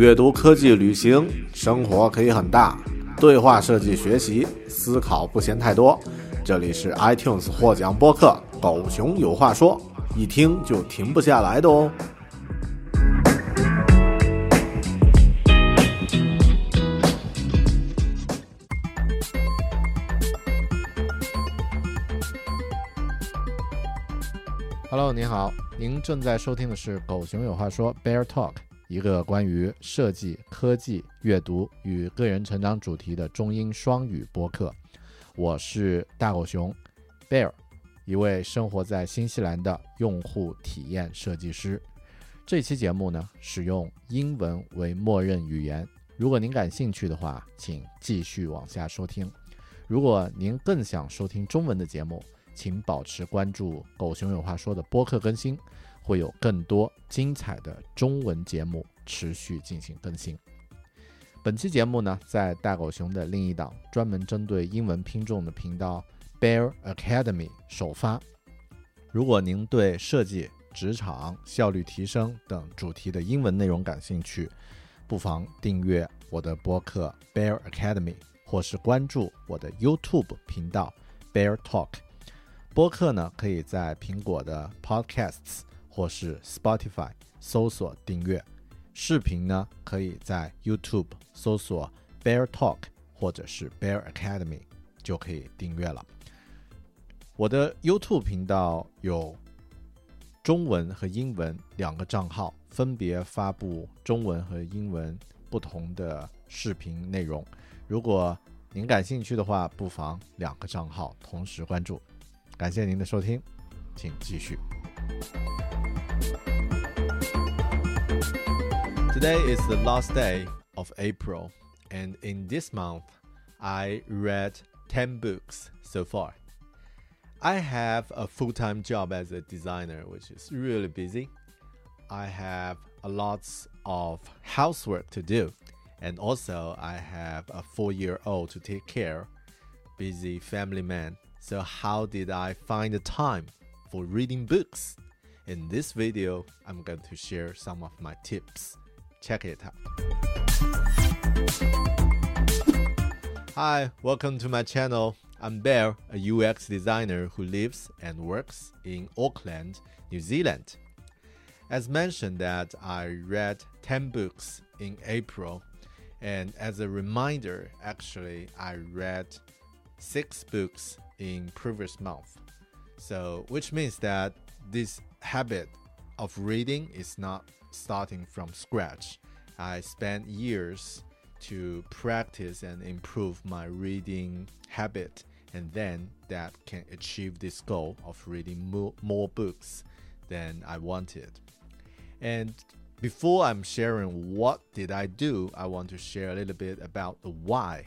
阅读、科技、旅行，生活可以很大。对话设计学习，思考不嫌太多。这里是 iTunes 获奖播客《狗熊有话说》，一听就停不下来的哦。Hello，您好，您正在收听的是《狗熊有话说》Bear Talk，一个关于设计、科技、阅读与个人成长主题的中英双语播客。我是大狗熊 Bear，一位生活在新西兰的用户体验设计师。这期节目呢，使用英文为默认语言。如果您感兴趣的话，请继续往下收听。如果您更想收听中文的节目，请保持关注“狗熊有话说”的播客更新，会有更多精彩的中文节目持续进行更新。本期节目呢，在大狗熊的另一档专门针对英文拼众的频道 Bear Academy 首发。如果您对设计、职场、效率提升等主题的英文内容感兴趣，不妨订阅我的播客 Bear Academy，或是关注我的 YouTube 频道 Bear Talk。播客呢，可以在苹果的 Podcasts 或是 Spotify 搜索订阅；视频呢，可以在 YouTube 搜索 Bear Talk 或者是 Bear Academy 就可以订阅了。我的 YouTube 频道有中文和英文两个账号，分别发布中文和英文不同的视频内容。如果您感兴趣的话，不妨两个账号同时关注。感谢您的收听，请继续。Today is the last day of April, and in this month, I read 10 books so far. I have a full time job as a designer, which is really busy. I have a lot of housework to do, and also I have a four year old to take care. Busy family man. So, how did I find the time for reading books? In this video, I'm going to share some of my tips. Check it out. Hi, welcome to my channel. I'm Bear, a UX designer who lives and works in Auckland, New Zealand. As mentioned that I read 10 books in April and as a reminder, actually I read 6 books in previous month. So, which means that this habit of reading is not starting from scratch. I spent years to practice and improve my reading habit, and then that can achieve this goal of reading more, more books than I wanted. And before I'm sharing what did I do, I want to share a little bit about the why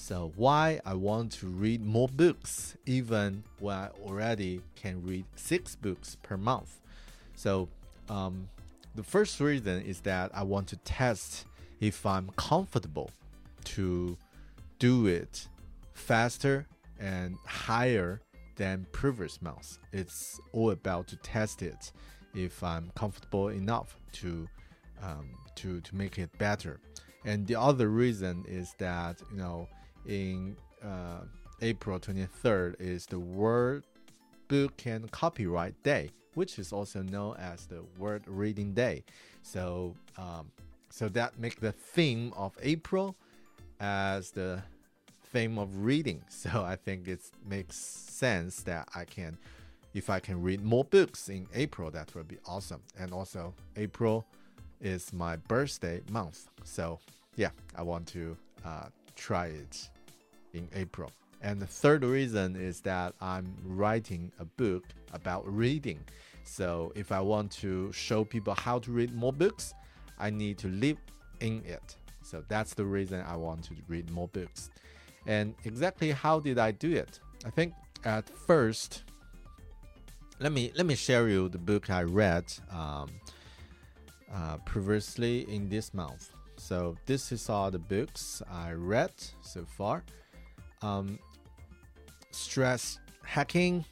so why I want to read more books even when I already can read six books per month. So um, the first reason is that I want to test if I'm comfortable to do it faster and higher than previous months. It's all about to test it if I'm comfortable enough to um, to to make it better. And the other reason is that you know in uh, April 23rd is the World Book and Copyright Day, which is also known as the World Reading Day. So, um, so that make the theme of April as the theme of reading. So I think it makes sense that I can, if I can read more books in April, that would be awesome. And also, April is my birthday month. So yeah, I want to uh, try it in April. And the third reason is that I'm writing a book about reading. So if I want to show people how to read more books, I need to live in it. So that's the reason I want to read more books. And exactly how did I do it? I think at first, let me let me share you the book I read um, uh, previously in this month. So this is all the books I read so far. Um, Stress Hacking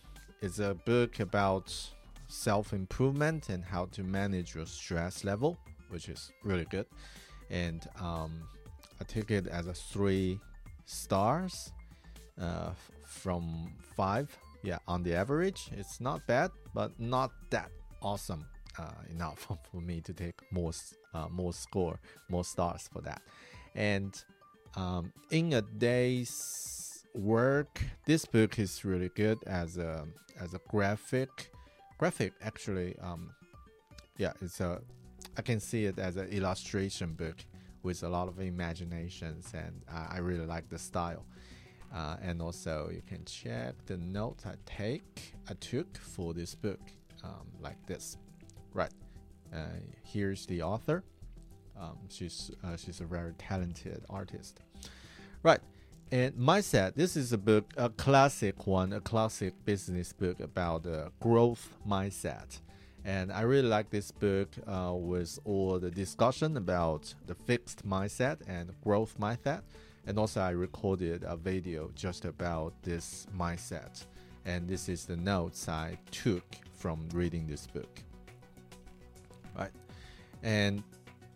is a book about self improvement and how to manage your stress level, which is really good. And um, I take it as a three stars uh, from five. Yeah, on the average, it's not bad, but not that awesome uh, enough for me to take more uh, more score, more stars for that. And um, in a day's work, this book is really good as a as a graphic graphic actually. Um, yeah, it's a I can see it as an illustration book with a lot of imaginations, and I, I really like the style. Uh, and also, you can check the notes I take I took for this book, um, like this. Right, uh, here's the author. Um, she's uh, she's a very talented artist. Right, and mindset. This is a book, a classic one, a classic business book about the growth mindset. And I really like this book uh, with all the discussion about the fixed mindset and growth mindset. And also, I recorded a video just about this mindset. And this is the notes I took from reading this book. Right. And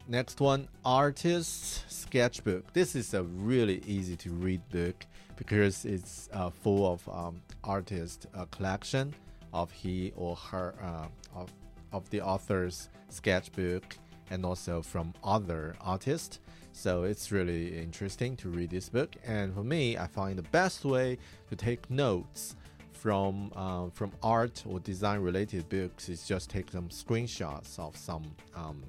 next one, Artist Sketchbook. This is a really easy to read book because it's uh, full of um, artist uh, collection of he or her uh, of of the author's sketchbook and also from other artists. So it's really interesting to read this book. And for me, I find the best way to take notes from uh, from art or design related books is just take some screenshots of some um,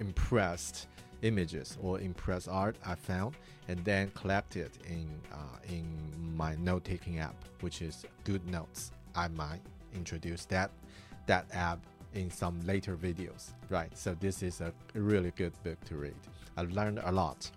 impressed images or impressed art I found, and then collect it in uh, in my note taking app, which is Good Notes. I might introduce that that app in some later videos, right? So this is a really good book to read. I've learned a lot.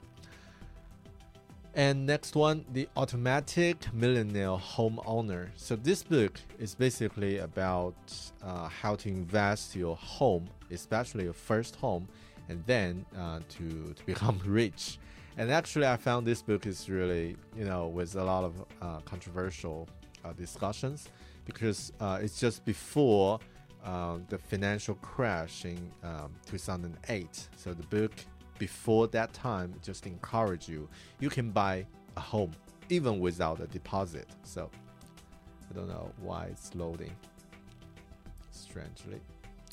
And next one, The Automatic Millionaire Homeowner. So this book is basically about uh, how to invest your home, especially your first home, and then uh, to, to become rich. And actually, I found this book is really, you know, with a lot of uh, controversial uh, discussions because uh, it's just before uh, the financial crash in um, 2008. So the book before that time just encourage you. You can buy a home even without a deposit. So I don't know why it's loading strangely.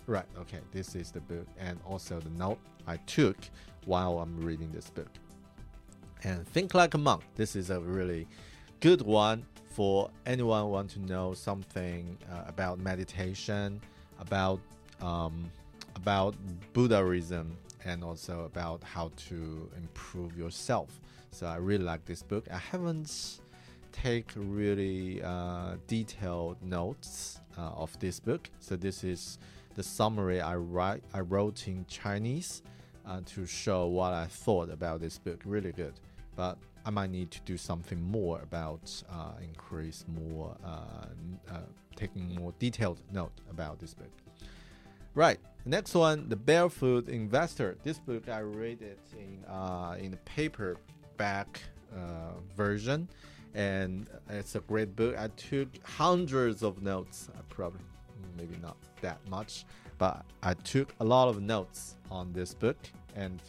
Right, okay, this is the book and also the note I took while I'm reading this book. And Think Like a Monk. This is a really good one for anyone want to know something uh, about meditation, about um, about Buddhism and also about how to improve yourself. So I really like this book. I haven't take really uh, detailed notes uh, of this book. So this is the summary I write I wrote in Chinese uh, to show what I thought about this book. Really good, but I might need to do something more about uh, increase more uh, uh, taking more detailed note about this book. Right. Next one, The Barefoot Investor. This book I read it in uh, in the paperback uh, version, and it's a great book. I took hundreds of notes. I probably maybe not that much, but I took a lot of notes on this book, and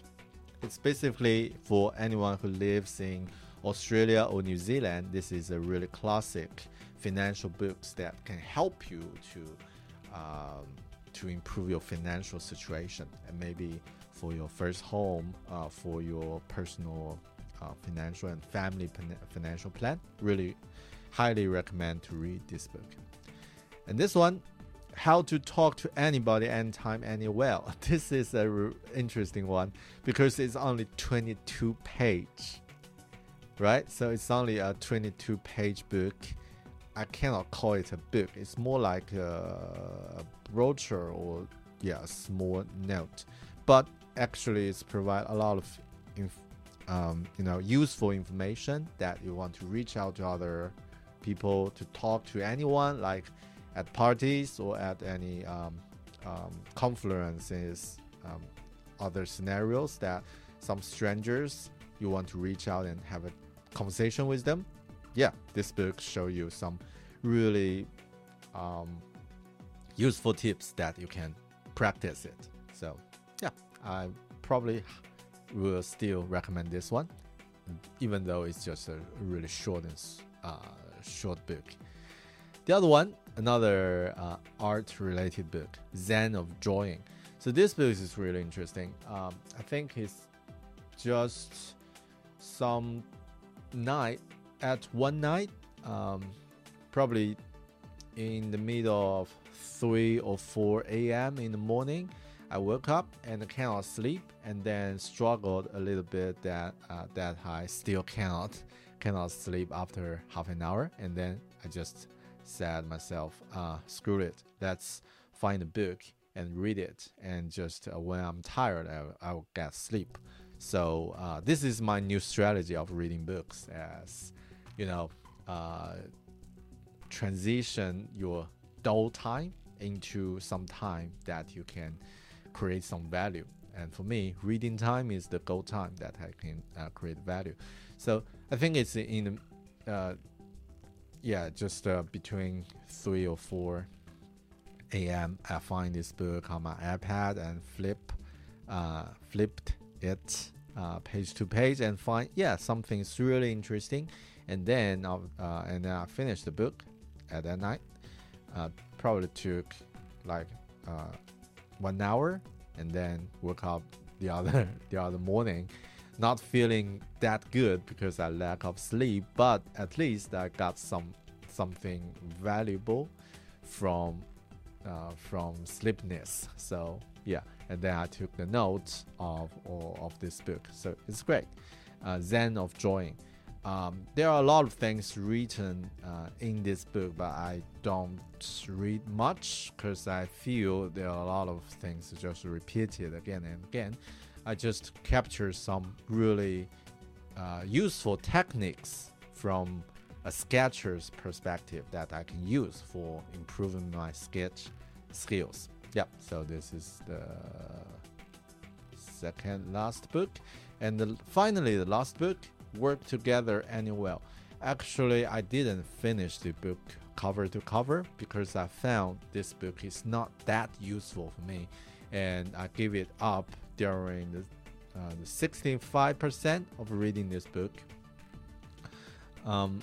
it's basically for anyone who lives in Australia or New Zealand. This is a really classic financial books that can help you to. Um, to improve your financial situation and maybe for your first home, uh, for your personal uh, financial and family financial plan. Really highly recommend to read this book. And this one, How to Talk to Anybody Anytime Anywhere. This is a interesting one because it's only 22 page, right? So it's only a 22 page book I cannot call it a book. It's more like a brochure or yeah, a small note. But actually, it's provide a lot of um, you know useful information that you want to reach out to other people to talk to anyone like at parties or at any um, um, conferences um, other scenarios that some strangers you want to reach out and have a conversation with them yeah this book show you some really um, useful tips that you can practice it. So yeah i probably will still recommend this one even though it's just a really short and uh, short book. The other one another uh, art related book zen of drawing. So this book is really interesting. Um, i think it's just some night at one night um, probably in the middle of 3 or 4 a.m in the morning i woke up and cannot sleep and then struggled a little bit that uh, that i still cannot cannot sleep after half an hour. And then i just said myself uh, screw it. Let's find a book and read it. And just uh, when i'm tired I, I will get sleep. So uh, this is my new strategy of reading books as you know uh, transition your dull time into some time that you can create some value. And for me reading time is the goal time that i can uh, create value. So i think it's in uh, yeah just uh, between 3 or 4 a.m i find this book on my ipad and flip uh, flipped it uh, page to page and find yeah something's really interesting and then uh, and then I finished the book at that night. Uh, probably took like uh, one hour, and then woke up the other the other morning, not feeling that good because I lack of sleep. But at least I got some something valuable from uh, from sleepness. So yeah, and then I took the notes of of this book. So it's great. Uh, Zen of drawing. Um, there are a lot of things written uh, in this book, but I don't read much because I feel there are a lot of things just repeated again and again. I just capture some really uh, useful techniques from a sketcher's perspective that I can use for improving my sketch skills. Yeah, so this is the second last book. And the, finally, the last book work together anywhere. Actually, I didn't finish the book cover to cover because I found this book is not that useful for me, and I give it up during the, uh, the 65% of reading this book. Um,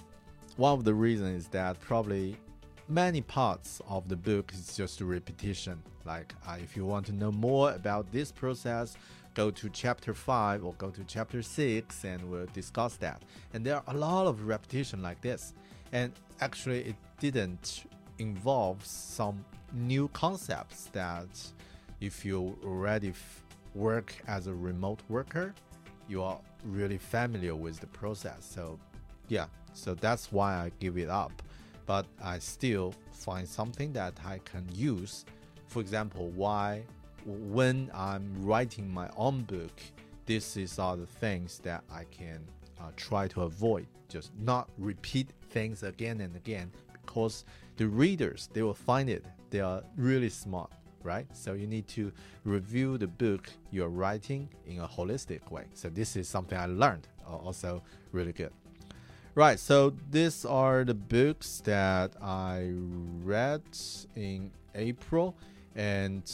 one of the reasons is that probably many parts of the book is just repetition. Like uh, if you want to know more about this process, go to chapter 5 or go to chapter 6 and we'll discuss that. And there are a lot of repetition like this. And actually, it didn't involve some new concepts that if you already work as a remote worker, you are really familiar with the process. So, yeah, so that's why I give it up. But I still find something that I can use. For example, why when I'm writing my own book, this is all the things that I can uh, try to avoid. Just not repeat things again and again because the readers they will find it. They are really smart, right? So you need to review the book you're writing in a holistic way. So this is something I learned. Uh, also really good. Right, so these are the books that I read in April, and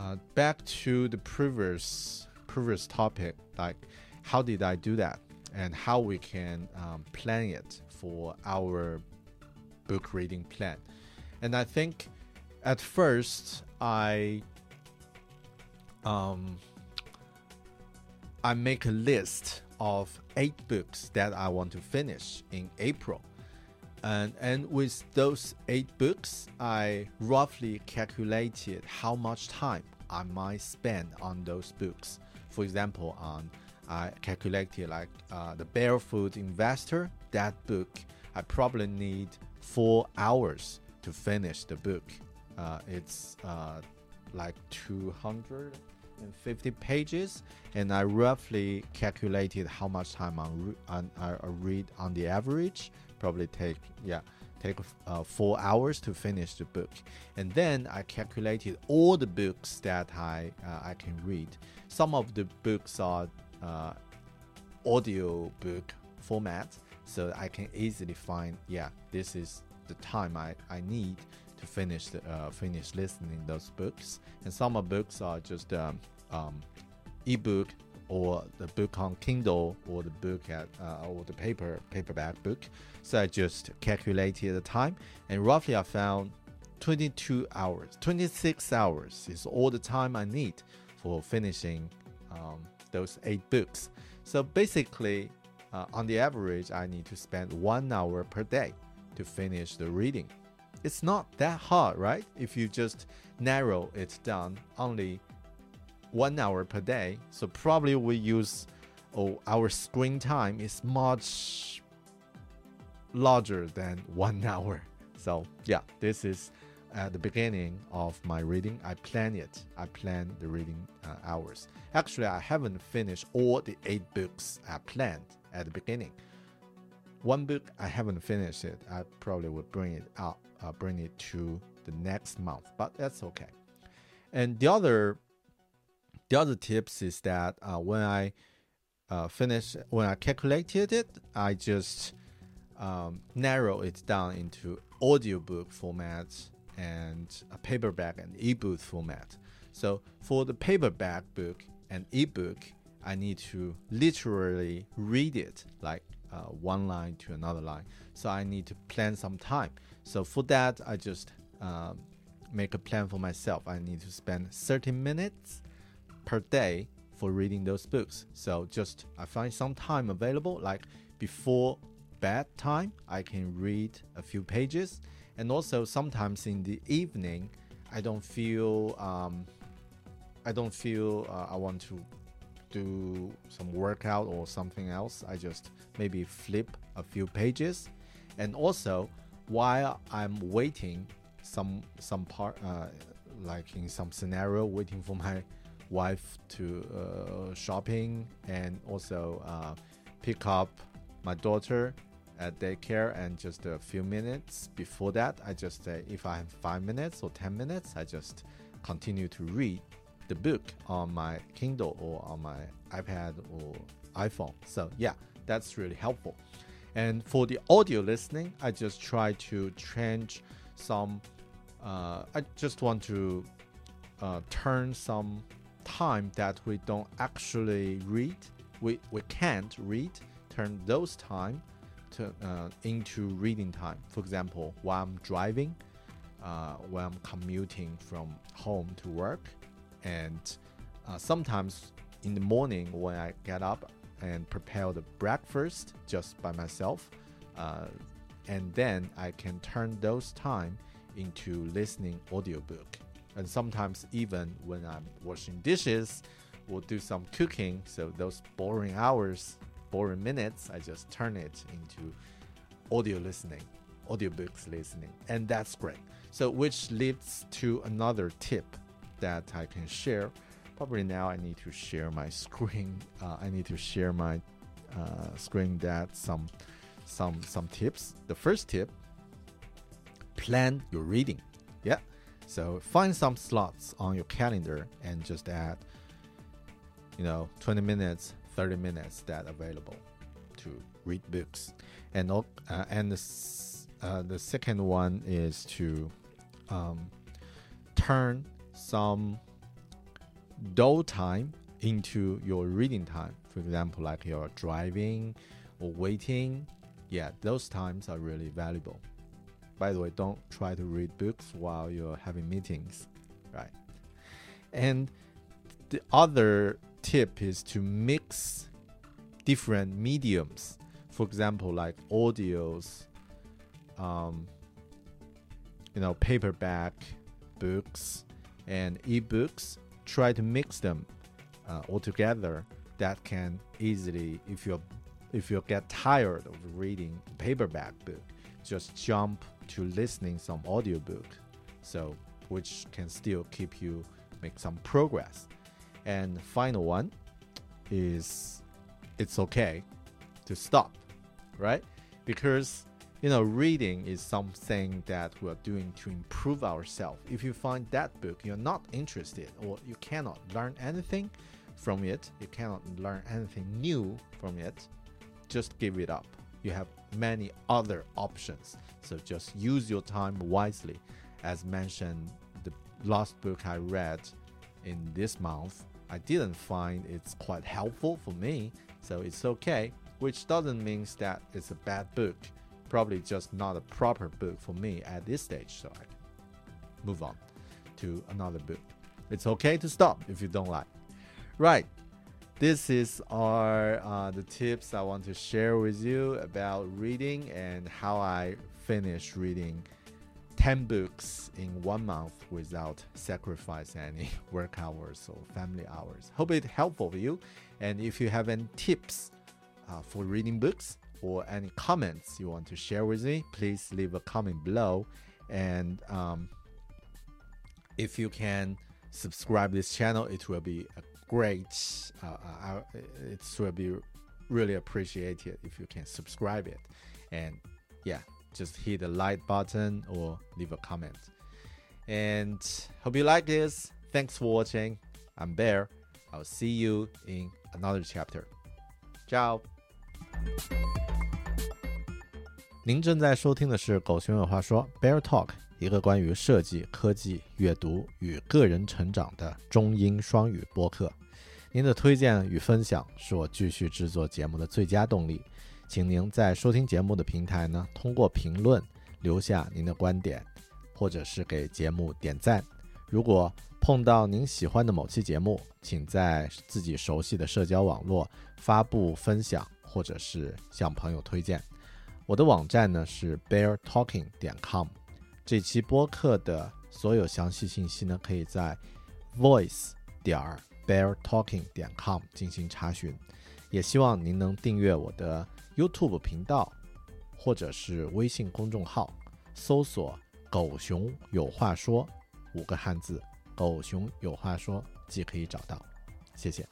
uh, back to the previous previous topic, like how did I do that, and how we can um, plan it for our book reading plan. And I think at first I um, I make a list of eight books that I want to finish in April and, and with those eight books, I roughly calculated how much time I might spend on those books. For example, um, I calculated like uh, the Barefoot Investor, that book, I probably need four hours to finish the book. Uh, it's uh, like 200 150 pages, and I roughly calculated how much time on, on I read on the average. Probably take yeah take uh, four hours to finish the book, and then I calculated all the books that I uh, I can read. Some of the books are uh, audio book format, so I can easily find yeah this is the time I, I need to finish the, uh, finish listening those books. And some of the books are just um, um, ebook or the book on Kindle or the book at uh, or the paper paperback book. So I just calculated the time, and roughly I found 22 hours, 26 hours is all the time I need for finishing um, those eight books. So basically, uh, on the average, I need to spend one hour per day to finish the reading. It's not that hard, right? If you just narrow it down only one hour per day. So probably we use oh our screen time is much larger than one hour. So yeah, this is at the beginning of my reading. I plan it. I plan the reading uh, hours. Actually, I haven't finished all the eight books I planned at the beginning. One book I haven't finished it. I probably would bring it out, uh, bring it to the next month, but that's okay. And the other, the other tips is that uh, when I uh, finish, when I calculated it, I just um, narrow it down into audiobook format and a paperback and ebook format. So for the paperback book and ebook, I need to literally read it like uh, one line to another line. So I need to plan some time. So for that, I just um, make a plan for myself. I need to spend 30 minutes per day for reading those books. So just I find some time available, like before bedtime, I can read a few pages, and also sometimes in the evening, I don't feel um, I don't feel uh, I want to do some workout or something else, I just maybe flip a few pages. And also, while I'm waiting, some some part uh, like in some scenario, waiting for my wife to uh, shopping and also uh, pick up my daughter at daycare and just a few minutes before that i just say if i have five minutes or ten minutes i just continue to read the book on my Kindle or on my iPad or iPhone. So yeah, that's really helpful. And for the audio listening, I just try to change some. Uh, I just want to uh, turn some time that we don't actually read, we, we can't read, turn those time to, uh, into reading time. For example, while I'm driving, uh, while I'm commuting from home to work, and uh, sometimes in the morning when I get up and prepare the breakfast just by myself, uh, and then I can turn those time into listening audiobook. And sometimes even when I'm washing dishes or do some cooking, so those boring hours, boring minutes, I just turn it into audio listening, audiobooks listening, and that's great. So which leads to another tip that I can share. Probably now I need to share my screen. Uh, I need to share my uh, screen that some some some tips. The first tip: plan your reading. Yeah. So find some slots on your calendar and just add, you know, 20 minutes, 30 minutes that available to read books. And uh, and the, uh, the second one is to um, turn some dull time into your reading time. For example, like you're driving or waiting. Yeah, those times are really valuable. By the way, don't try to read books while you're having meetings, right? And the other tip is to mix different mediums. For example, like audios, um, you know, paperback books, and ebooks, try to mix them uh, all together. That can easily, if you if you get tired of reading paperback book, just jump to listening some audiobook. So which can still keep you make some progress. And final one is it's okay to stop, right? Because you know, reading is something that we are doing to improve ourselves. If you find that book you're not interested or you cannot learn anything from it, you cannot learn anything new from it, just give it up. You have many other options. So just use your time wisely. As mentioned, the last book I read in this month, I didn't find it's quite helpful for me, so it's okay, which doesn't mean that it's a bad book probably just not a proper book for me at this stage. So I move on to another book. It's okay to stop if you don't like. Right. This is our uh, the tips I want to share with you about reading and how I finish reading 10 books in one month without sacrifice any work hours or family hours. Hope it helpful for you. And if you have any tips uh, for reading books, or any comments you want to share with me, please leave a comment below. And um, if you can subscribe this channel, it will be a great. Uh, uh, it will be really appreciated if you can subscribe it. And yeah, just hit the like button or leave a comment. And hope you like this. Thanks for watching. I'm Bear. I'll see you in another chapter. Ciao. 您正在收听的是《狗熊有话说》Bear Talk，一个关于设计、科技、阅读与个人成长的中英双语播客。 您的推荐与分享是我继续制作节目的最佳动力。请您在收听节目的平台呢，通过评论留下您的观点，或者是给节目点赞。如果碰到您喜欢的某期节目，请在自己熟悉的社交网络发布分享。或者是向朋友推荐。我的网站呢是 beartalking 点 com。这期播客的所有详细信息呢，可以在 voice 点儿 beartalking 点 com 进行查询。也希望您能订阅我的 YouTube 频道，或者是微信公众号，搜索“狗熊有话说”五个汉字，“狗熊有话说”即可以找到。谢谢。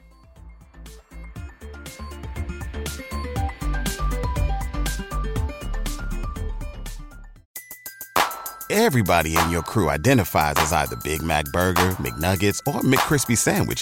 Everybody in your crew identifies as either Big Mac Burger, McNuggets, or McCrispy Sandwich.